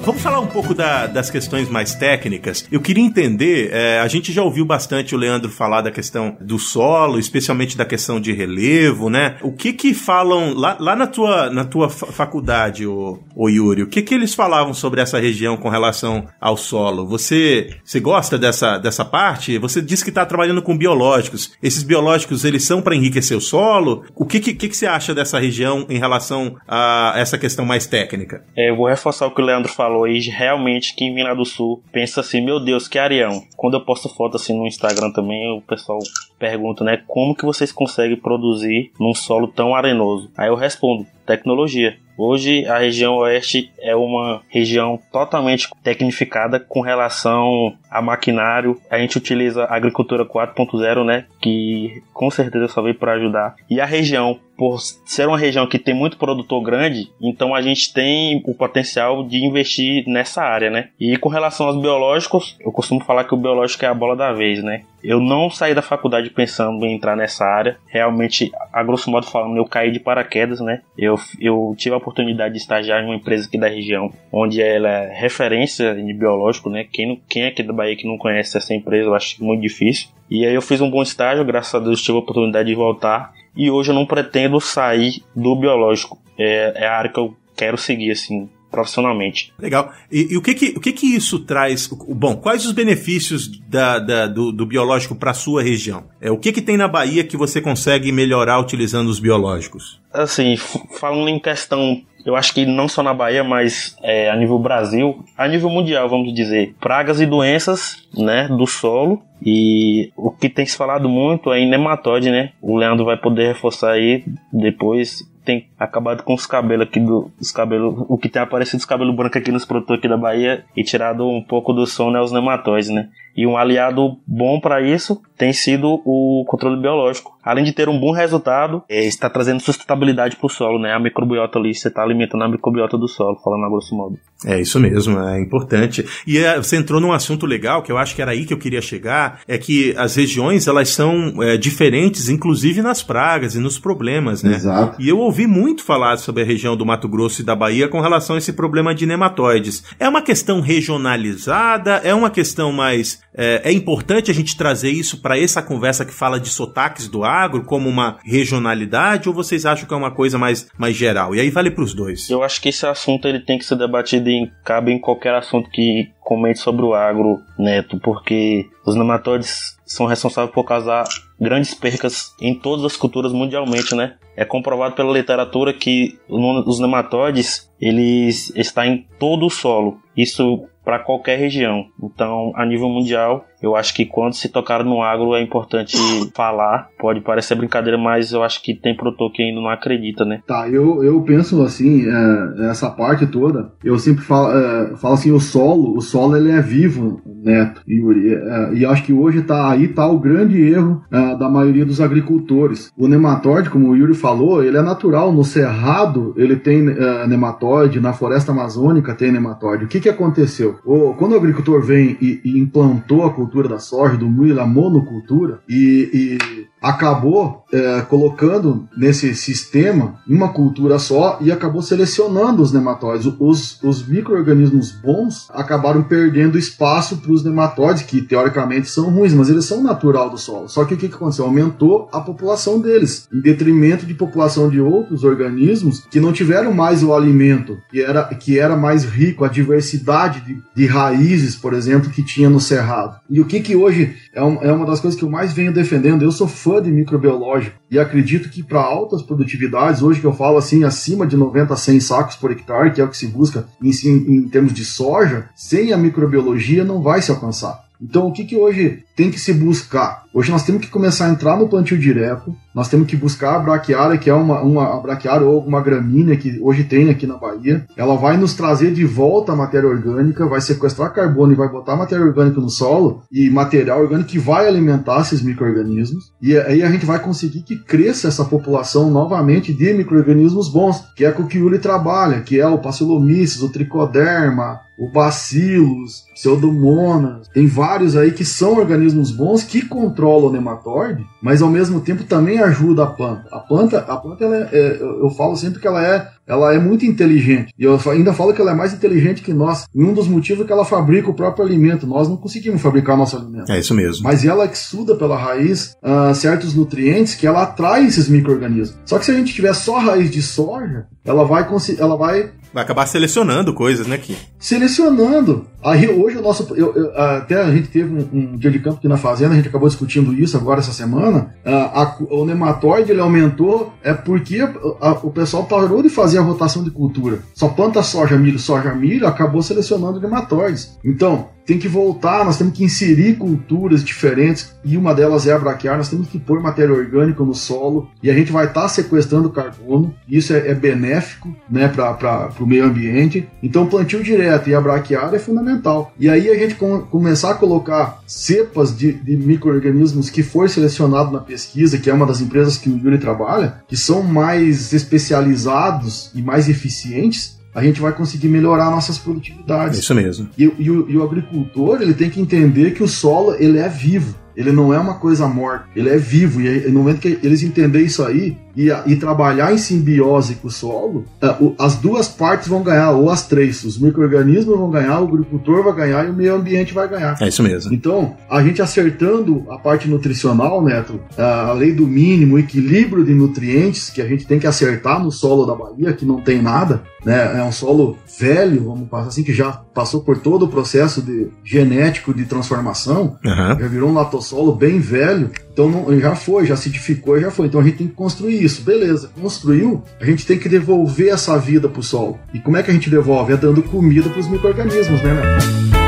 [SPEAKER 1] Vamos falar um pouco da, das questões mais técnicas. Eu queria entender, é, a gente já ouviu bastante o Leandro falar da questão do solo, especialmente da questão de relevo, né? O que que falam lá, lá na tua, na tua faculdade, o, o Yuri? O que que eles falavam sobre essa região com relação ao solo? Você, você gosta dessa, dessa parte? Você disse que está trabalhando com biológicos. Esses biológicos, eles são para enriquecer o solo? O que, que, que você acha dessa região em relação a essa questão mais técnica?
[SPEAKER 4] É, eu vou reforçar o que o Leandro falou falou aí, realmente quem vem lá do sul pensa assim, meu Deus, que areão. Quando eu posto foto assim no Instagram também, o pessoal pergunta, né, como que vocês conseguem produzir num solo tão arenoso? Aí eu respondo, tecnologia. Hoje a região oeste é uma região totalmente tecnificada com relação a maquinário. A gente utiliza a agricultura 4.0, né, que com certeza só veio para ajudar. E a região, por ser uma região que tem muito produtor grande, então a gente tem o potencial de investir nessa área, né? E com relação aos biológicos, eu costumo falar que o biológico é a bola da vez, né? Eu não saí da faculdade pensando em entrar nessa área. Realmente, a grosso modo falando, eu caí de paraquedas, né? Eu, eu tive a oportunidade de estagiar em uma empresa aqui da região, onde ela é referência em biológico, né? Quem, quem é aqui da Bahia que não conhece essa empresa, eu acho muito difícil. E aí eu fiz um bom estágio, graças a Deus tive a oportunidade de voltar. E hoje eu não pretendo sair do biológico. É, é a área que eu quero seguir, assim, profissionalmente.
[SPEAKER 1] Legal. E, e, o, que que, o que que isso traz? Bom, quais os benefícios da, da do, do, biológico para a sua região? É, o que que tem na Bahia que você consegue melhorar utilizando os biológicos?
[SPEAKER 4] Assim, falando em questão eu acho que não só na Bahia, mas é, a nível Brasil, a nível mundial, vamos dizer, pragas e doenças, né, do solo. E o que tem se falado muito é em nematóide, né? O Leandro vai poder reforçar aí depois tem acabado com os cabelos aqui do, os cabelos, o que tem aparecido os cabelos brancos aqui nos produtores aqui da Bahia e tirado um pouco do som né, os nematóides, né? E um aliado bom para isso tem sido o controle biológico. Além de ter um bom resultado, é, está trazendo sustentabilidade para o solo, né? A microbiota ali, você está alimentando a microbiota do solo, falando a grosso modo.
[SPEAKER 1] É isso mesmo, é importante. E é, você entrou num assunto legal, que eu acho que era aí que eu queria chegar, é que as regiões, elas são é, diferentes, inclusive nas pragas e nos problemas, né?
[SPEAKER 3] Exato.
[SPEAKER 1] E eu ouvi muito falar sobre a região do Mato Grosso e da Bahia com relação a esse problema de nematóides. É uma questão regionalizada? É uma questão mais é, é importante a gente trazer isso para essa conversa que fala de sotaques do agro como uma regionalidade ou vocês acham que é uma coisa mais, mais geral? E aí vale para os dois.
[SPEAKER 4] Eu acho que esse assunto ele tem que ser debatido em cabe em qualquer assunto que comente sobre o agro, Neto, porque os nematóides são responsáveis por causar grandes percas em todas as culturas mundialmente, né? É comprovado pela literatura que os nematóides eles estão em todo o solo. Isso para qualquer região. Então, a nível mundial, eu acho que quando se tocar no agro é importante falar. Pode parecer brincadeira, mas eu acho que tem produtor que ainda não acredita, né?
[SPEAKER 3] Tá, eu, eu penso assim, é, essa parte toda, eu sempre falo, é, falo assim, o solo, o solo ele é vivo, Neto, Yuri. É, e acho que hoje tá aí tá o grande erro é, da maioria dos agricultores. O nematóide, como o Yuri falou, ele é natural. No cerrado ele tem é, nematóide, na floresta amazônica tem nematóide. O que que aconteceu? O, quando o agricultor vem e, e implantou a cultura da soja, do milho, a monocultura, e, e acabou é, colocando nesse sistema uma cultura só e acabou selecionando os nematóides. Os, os micro-organismos bons acabaram perdendo espaço para os nematóides, que teoricamente são ruins, mas eles são natural do solo. Só que o que, que aconteceu? Aumentou a população deles, em detrimento de população de outros organismos que não tiveram mais o alimento, que era, que era mais rico, a diversidade de, de raízes, por exemplo, que tinha no cerrado. E o que, que hoje é, um, é uma das coisas que eu mais venho defendendo? Eu sou fã de microbiológico e acredito que para altas produtividades, hoje que eu falo assim, acima de 90 a 100 sacos por hectare, que é o que se busca em, em termos de soja, sem a microbiologia não vai se alcançar. Então, o que, que hoje tem que se buscar? Hoje nós temos que começar a entrar no plantio direto, nós temos que buscar a braquiária, que é uma, uma braquiária ou uma gramínea que hoje tem aqui na Bahia. Ela vai nos trazer de volta a matéria orgânica, vai sequestrar carbono e vai botar matéria orgânica no solo e material orgânico que vai alimentar esses micro-organismos. E aí a gente vai conseguir que cresça essa população novamente de micro-organismos bons, que é com o que o Yuri trabalha, que é o Pacilomyces, o Tricoderma, o Bacillus, Pseudomonas. Tem vários aí que são organismos bons que controlam o nematóide, mas ao mesmo tempo também ajuda a planta. A planta, a planta é, é, eu falo sempre que ela é, ela é muito inteligente. E eu ainda falo que ela é mais inteligente que nós. E um dos motivos é que ela fabrica o próprio alimento. Nós não conseguimos fabricar nosso alimento.
[SPEAKER 1] É isso mesmo.
[SPEAKER 3] Mas ela estuda pela raiz uh, certos nutrientes que ela atrai esses micro-organismos. Só que se a gente tiver só raiz de soja, ela vai, ela vai
[SPEAKER 1] Vai acabar selecionando coisas, né, Kim?
[SPEAKER 3] Selecionando. Aí hoje o nosso. Eu, eu, até a gente teve um, um, dia de campo aqui na fazenda, a gente acabou discutindo isso agora essa semana. A, a, o nematóide ele aumentou é porque a, o pessoal parou de fazer a rotação de cultura. Só planta soja, milho, soja, milho, acabou selecionando nematóides. Então, tem que voltar, nós temos que inserir culturas diferentes e uma delas é a braquiária, nós temos que pôr matéria orgânica no solo e a gente vai estar tá sequestrando carbono, isso é, é benéfico né, para o meio ambiente. Então, plantio direto e a braquiária é fundamental. E aí a gente com, começar a colocar cepas de, de micro-organismos que foi selecionado na pesquisa, que é uma das empresas que o Yuri trabalha, que são mais especializados e mais eficientes, a gente vai conseguir melhorar nossas produtividades.
[SPEAKER 1] Isso mesmo.
[SPEAKER 3] E, e, o, e, o, agricultor ele tem que entender que o solo ele é vivo. Ele não é uma coisa morta, ele é vivo. E no momento que eles entenderem isso aí, e, e, trabalhar em simbiose com o solo, é, as duas partes vão ganhar, ou as três. Os micro-organismos vão ganhar, o agricultor vai ganhar e o meio ambiente vai ganhar.
[SPEAKER 1] É isso mesmo.
[SPEAKER 3] Então, a gente acertando a parte nutricional, Neto, a lei do mínimo, o equilíbrio de nutrientes que a gente tem que acertar no solo da Bahia, que não tem nada, né? É um solo velho, vamos passar assim, que já passou por todo o processo de genético de transformação, uhum. já virou um latossolo bem velho. Então não, já foi, já acidificou, já foi. Então a gente tem que construir isso. Beleza, construiu, a gente tem que devolver essa vida pro solo. E como é que a gente devolve? É dando comida pros micro-organismos, né, né?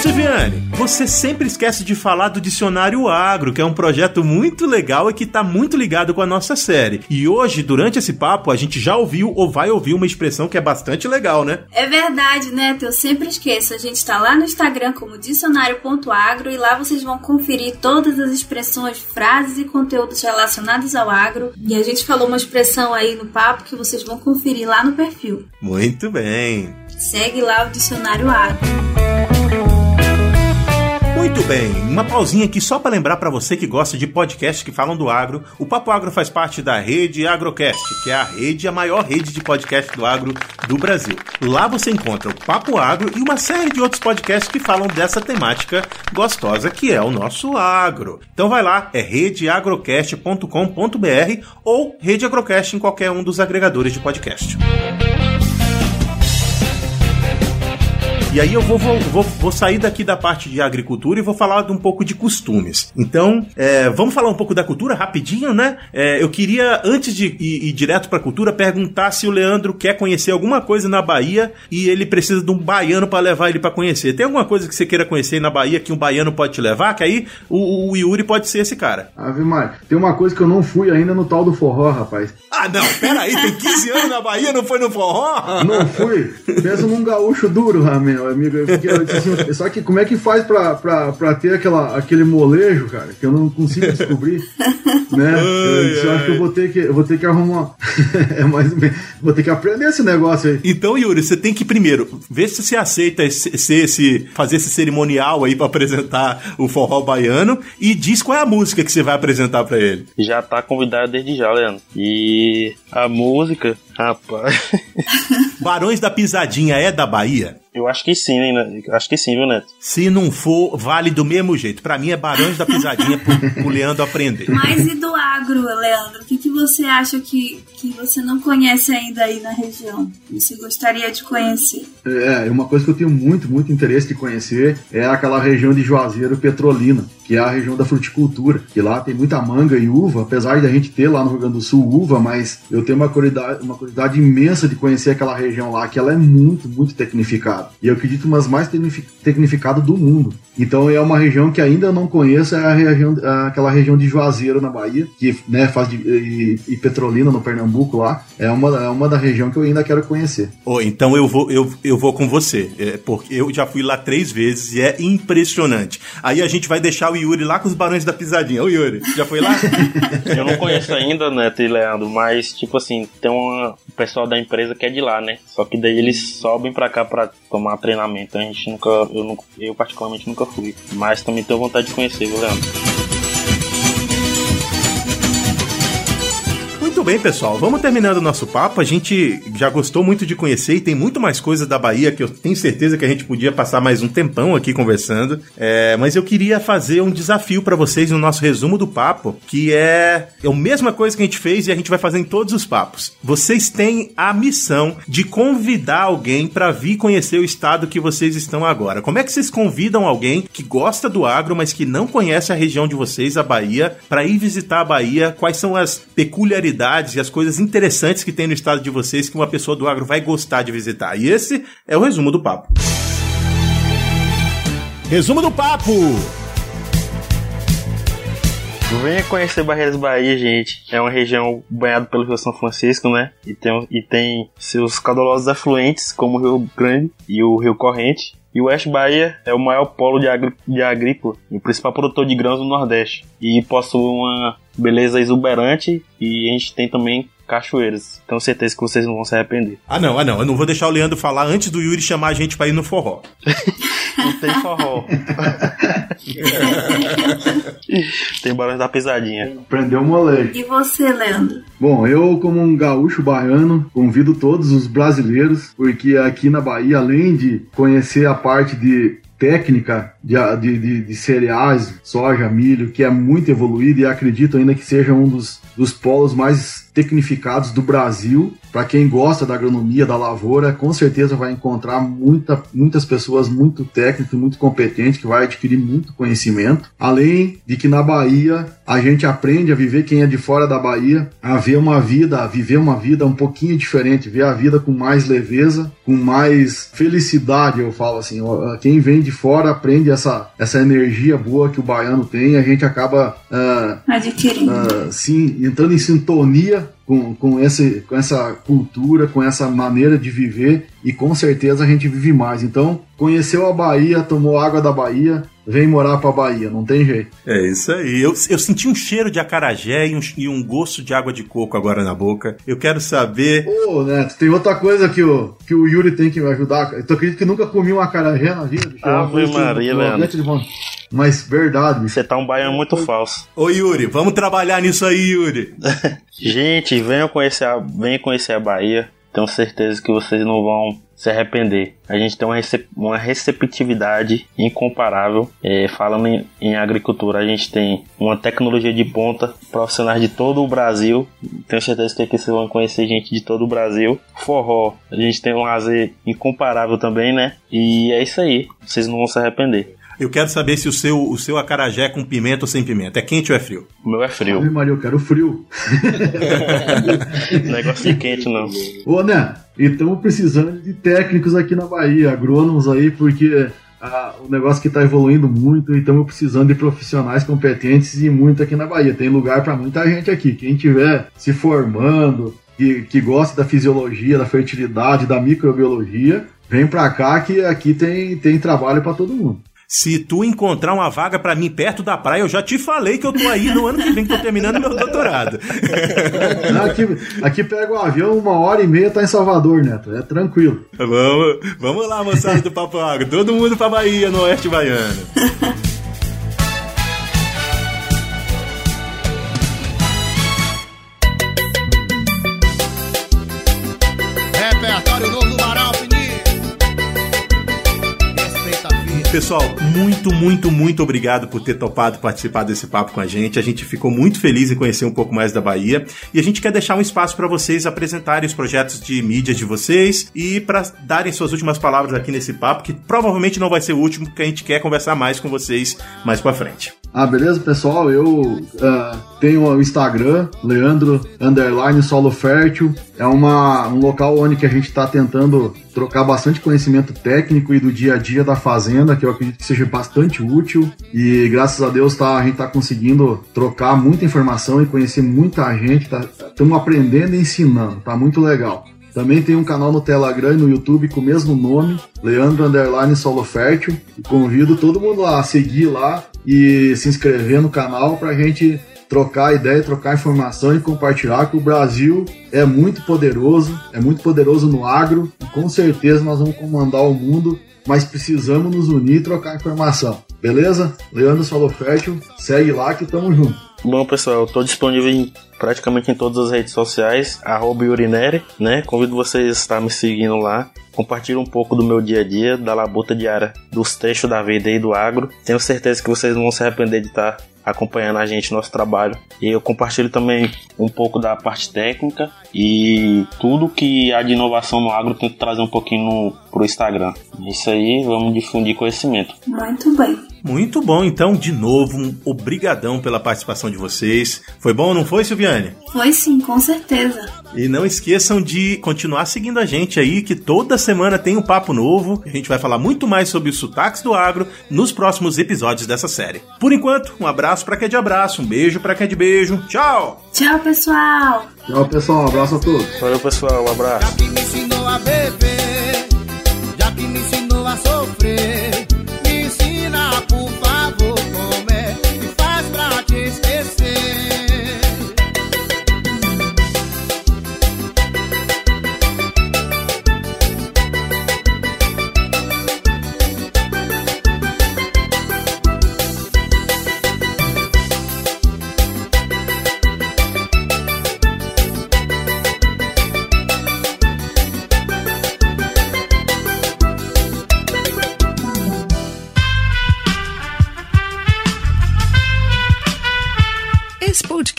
[SPEAKER 1] Siviane, você sempre esquece de falar do Dicionário Agro, que é um projeto muito legal e que está muito ligado com a nossa série. E hoje, durante esse papo, a gente já ouviu ou vai ouvir uma expressão que é bastante legal, né?
[SPEAKER 2] É verdade, né? Eu sempre esqueço. A gente está lá no Instagram como dicionário.agro e lá vocês vão conferir todas as expressões, frases e conteúdos relacionados ao agro. E a gente falou uma expressão aí no papo que vocês vão conferir lá no perfil.
[SPEAKER 1] Muito bem.
[SPEAKER 2] Segue lá o Dicionário Agro.
[SPEAKER 1] Muito bem, uma pausinha aqui só para lembrar para você que gosta de podcasts que falam do agro. O Papo Agro faz parte da rede Agrocast, que é a rede, a maior rede de podcast do agro do Brasil. Lá você encontra o Papo Agro e uma série de outros podcasts que falam dessa temática gostosa que é o nosso agro. Então vai lá, é redeagrocast.com.br ou Rede Agrocast em qualquer um dos agregadores de podcast. E aí eu vou, vou, vou, vou, sair daqui da parte de agricultura e vou falar de um pouco de costumes. Então, é, vamos falar um pouco da cultura rapidinho, né? É, eu queria, antes de ir, ir direto para a cultura, perguntar se o Leandro quer conhecer alguma coisa na Bahia e ele precisa de um baiano para levar ele para conhecer. Tem alguma coisa que você queira conhecer na Bahia que um baiano pode te levar? Que aí o, o Yuri pode ser esse cara.
[SPEAKER 3] Ave Maria, tem uma coisa que eu não fui ainda no tal do forró, rapaz.
[SPEAKER 1] Ah, não, pera aí, tem 15 anos na Bahia, não foi no forró?
[SPEAKER 3] Não fui. Pensa num gaúcho duro, Ramel meu amigo. Assim, só que como é que faz pra, pra, pra ter aquela, aquele molejo, cara, que eu não consigo descobrir, né? Ai, eu, eu acho que eu vou ter que, eu vou ter que arrumar. é mais Vou ter que aprender esse negócio aí.
[SPEAKER 1] Então, Yuri, você tem que primeiro ver se você aceita esse, esse, fazer esse cerimonial aí pra apresentar o forró baiano e diz qual é a música que você vai apresentar para ele.
[SPEAKER 4] Já tá convidado desde já, Leandro. E a música, rapaz.
[SPEAKER 1] Barões da Pisadinha é da Bahia?
[SPEAKER 4] Eu acho que sim, né? Acho que sim, viu, Neto?
[SPEAKER 1] Se não for, vale do mesmo jeito. Para mim é Barões da Pisadinha pro, pro Leandro aprender.
[SPEAKER 2] Mas e do agro, Leandro? O que, que você acha que, que você não conhece ainda aí na região? Você gostaria de conhecer?
[SPEAKER 3] É, uma coisa que eu tenho muito, muito interesse de conhecer é aquela região de Juazeiro Petrolina que é a região da fruticultura, que lá tem muita manga e uva, apesar de a gente ter lá no Rio Grande do Sul uva, mas eu tenho uma curiosidade, uma curiosidade imensa de conhecer aquela região lá, que ela é muito, muito tecnificada. E eu acredito umas mais tecnificadas do mundo. Então é uma região que ainda não conheço, é a região, aquela região de Juazeiro na Bahia, que né, faz de, e, e, Petrolina no Pernambuco lá, é uma, é uma da região que eu ainda quero conhecer.
[SPEAKER 1] Oh, então eu vou, eu, eu vou com você, é, porque eu já fui lá três vezes e é impressionante. Aí a gente vai deixar o Yuri lá com os Barões da Pisadinha. Ô Yuri, já foi lá?
[SPEAKER 4] eu não conheço ainda, né, Leandro, mas tipo assim, tem um pessoal da empresa que é de lá, né? Só que daí eles sobem pra cá pra tomar treinamento. A gente nunca, eu, eu particularmente nunca fui. Mas também tenho vontade de conhecer, viu, Leandro?
[SPEAKER 1] Muito bem, pessoal. Vamos terminando o nosso papo. A gente já gostou muito de conhecer e tem muito mais coisas da Bahia que eu tenho certeza que a gente podia passar mais um tempão aqui conversando. É, mas eu queria fazer um desafio para vocês no nosso resumo do papo, que é, é a mesma coisa que a gente fez e a gente vai fazer em todos os papos. Vocês têm a missão de convidar alguém para vir conhecer o estado que vocês estão agora. Como é que vocês convidam alguém que gosta do agro, mas que não conhece a região de vocês, a Bahia, para ir visitar a Bahia? Quais são as peculiaridades novidades e as coisas interessantes que tem no estado de vocês que uma pessoa do agro vai gostar de visitar. E esse é o resumo do papo. Resumo do papo!
[SPEAKER 4] Venha conhecer Barreiras Bahia, gente. É uma região banhada pelo Rio São Francisco, né? E tem, e tem seus caudalosos afluentes, como o Rio Grande e o Rio Corrente. E o Oeste Bahia é o maior polo de, agri de agrícola e o principal produtor de grãos do Nordeste. E possui uma beleza exuberante e a gente tem também cachoeiras. Tenho certeza que vocês não vão se arrepender.
[SPEAKER 1] Ah, não, ah, não. Eu não vou deixar o Leandro falar antes do Yuri chamar a gente pra ir no forró.
[SPEAKER 4] não tem forró. tem barulho da pisadinha.
[SPEAKER 3] Prendeu o moleque.
[SPEAKER 2] E você, Leandro?
[SPEAKER 3] Bom, eu, como um gaúcho baiano, convido todos os brasileiros, porque aqui na Bahia, além de conhecer a parte de técnica de, de, de, cereais, soja, milho, que é muito evoluída e acredito ainda que seja um dos, dos polos mais tecnificados do Brasil. Para quem gosta da agronomia, da lavoura, com certeza vai encontrar muita, muitas pessoas muito técnicas, muito competentes, que vai adquirir muito conhecimento. Além de que na Bahia a gente aprende a viver, quem é de fora da Bahia, a ver uma vida, a viver uma vida um pouquinho diferente, ver a vida com mais leveza, com mais felicidade, eu falo assim. Quem vem de fora aprende essa, essa energia boa que o baiano tem, a gente acaba uh,
[SPEAKER 2] adquirindo.
[SPEAKER 3] Uh, sim, entrando em sintonia com, com, esse, com essa cultura, com essa maneira de viver e com certeza a gente vive mais. Então, conheceu a Bahia, tomou água da Bahia, vem morar pra Bahia, não tem jeito.
[SPEAKER 1] É isso aí. Eu, eu senti um cheiro de acarajé e um, e um gosto de água de coco agora na boca. Eu quero saber.
[SPEAKER 3] Ô, oh, Neto, tem outra coisa que o, que o Yuri tem que me ajudar. Eu acredito que nunca comi um acarajé na vida.
[SPEAKER 4] Ave Maria, Leandro.
[SPEAKER 3] Mas verdade.
[SPEAKER 4] Você tá um baiano muito falso.
[SPEAKER 1] Ô Yuri, vamos trabalhar nisso aí, Yuri.
[SPEAKER 4] Gente, venham conhecer a, venham conhecer a Bahia. Tenho certeza que vocês não vão se arrepender. A gente tem uma, recep uma receptividade incomparável. É, falando em, em, agricultura, a gente tem uma tecnologia de ponta, profissionais de todo o Brasil. Tenho certeza que aqui vocês vão conhecer gente de todo o Brasil. Forró, a gente tem um lazer incomparável também, né? E é isso aí. Vocês não vão se arrepender.
[SPEAKER 1] Eu quero saber se o seu, o seu acarajé é com pimenta ou sem pimenta. É quente ou é frio?
[SPEAKER 4] O meu é frio.
[SPEAKER 3] Ave Maria, eu quero frio.
[SPEAKER 4] Negócio quente, não.
[SPEAKER 3] Ô, né? E estamos precisando de técnicos aqui na Bahia, agrônomos aí, porque ah, o negócio que está evoluindo muito e estamos precisando de profissionais competentes e muito aqui na Bahia. Tem lugar para muita gente aqui. Quem tiver se formando, que, que gosta da fisiologia, da fertilidade, da microbiologia, vem para cá que aqui tem, tem trabalho para todo mundo.
[SPEAKER 1] Se tu encontrar uma vaga para mim perto da praia, eu já te falei que eu tô aí no ano que vem que tô terminando meu doutorado.
[SPEAKER 3] aqui, aqui pega o avião, uma hora e meia tá em Salvador, Neto. É tranquilo.
[SPEAKER 1] Vamos, vamos lá, moçada do Papo Água. Todo mundo pra Bahia, no Oeste Baiano. Pessoal, muito, muito, muito obrigado por ter topado participar desse papo com a gente. A gente ficou muito feliz em conhecer um pouco mais da Bahia e a gente quer deixar um espaço para vocês apresentarem os projetos de mídia de vocês e para darem suas últimas palavras aqui nesse papo, que provavelmente não vai ser o último, porque a gente quer conversar mais com vocês mais para frente.
[SPEAKER 3] Ah, beleza, pessoal? Eu uh, tenho o Instagram, Leandro Underline Solo Fértil. É uma, um local onde que a gente está tentando trocar bastante conhecimento técnico e do dia a dia da fazenda, que eu acredito que seja bastante útil. E graças a Deus tá, a gente está conseguindo trocar muita informação e conhecer muita gente. Estamos tá, aprendendo e ensinando, tá muito legal. Também tem um canal no Telegram e no YouTube com o mesmo nome, Leandro Underline Solo Fértil. Convido todo mundo a seguir lá e se inscrever no canal para a gente trocar ideia, trocar informação e compartilhar que o Brasil é muito poderoso, é muito poderoso no agro e com certeza nós vamos comandar o mundo, mas precisamos nos unir e trocar informação. Beleza? Leandro Solo Fértil, segue lá que tamo junto.
[SPEAKER 4] Bom, pessoal, eu tô disponível em praticamente em todas as redes sociais, arroba Urinere, né? Convido vocês a estar me seguindo lá. Compartilho um pouco do meu dia a dia, da labuta diária, dos trechos da vida e do agro. Tenho certeza que vocês não vão se arrepender de estar acompanhando a gente, nosso trabalho. E eu compartilho também um pouco da parte técnica e tudo que há de inovação no agro tento trazer um pouquinho no, pro Instagram. Isso aí, vamos difundir conhecimento.
[SPEAKER 2] Muito bem.
[SPEAKER 1] Muito bom, então, de novo, um obrigadão pela participação de vocês. Foi bom ou não foi, Silviane?
[SPEAKER 2] Foi sim, com certeza.
[SPEAKER 1] E não esqueçam de continuar seguindo a gente aí, que toda semana tem um papo novo. A gente vai falar muito mais sobre os sotaques do agro nos próximos episódios dessa série. Por enquanto, um abraço para quem é de abraço, um beijo para quem é de beijo. Tchau!
[SPEAKER 2] Tchau, pessoal!
[SPEAKER 3] Tchau, pessoal. Um abraço a todos.
[SPEAKER 4] Valeu, pessoal. Um abraço.
[SPEAKER 6] Já que me ensinou a beber, já que me ensinou a sofrer. esquecer.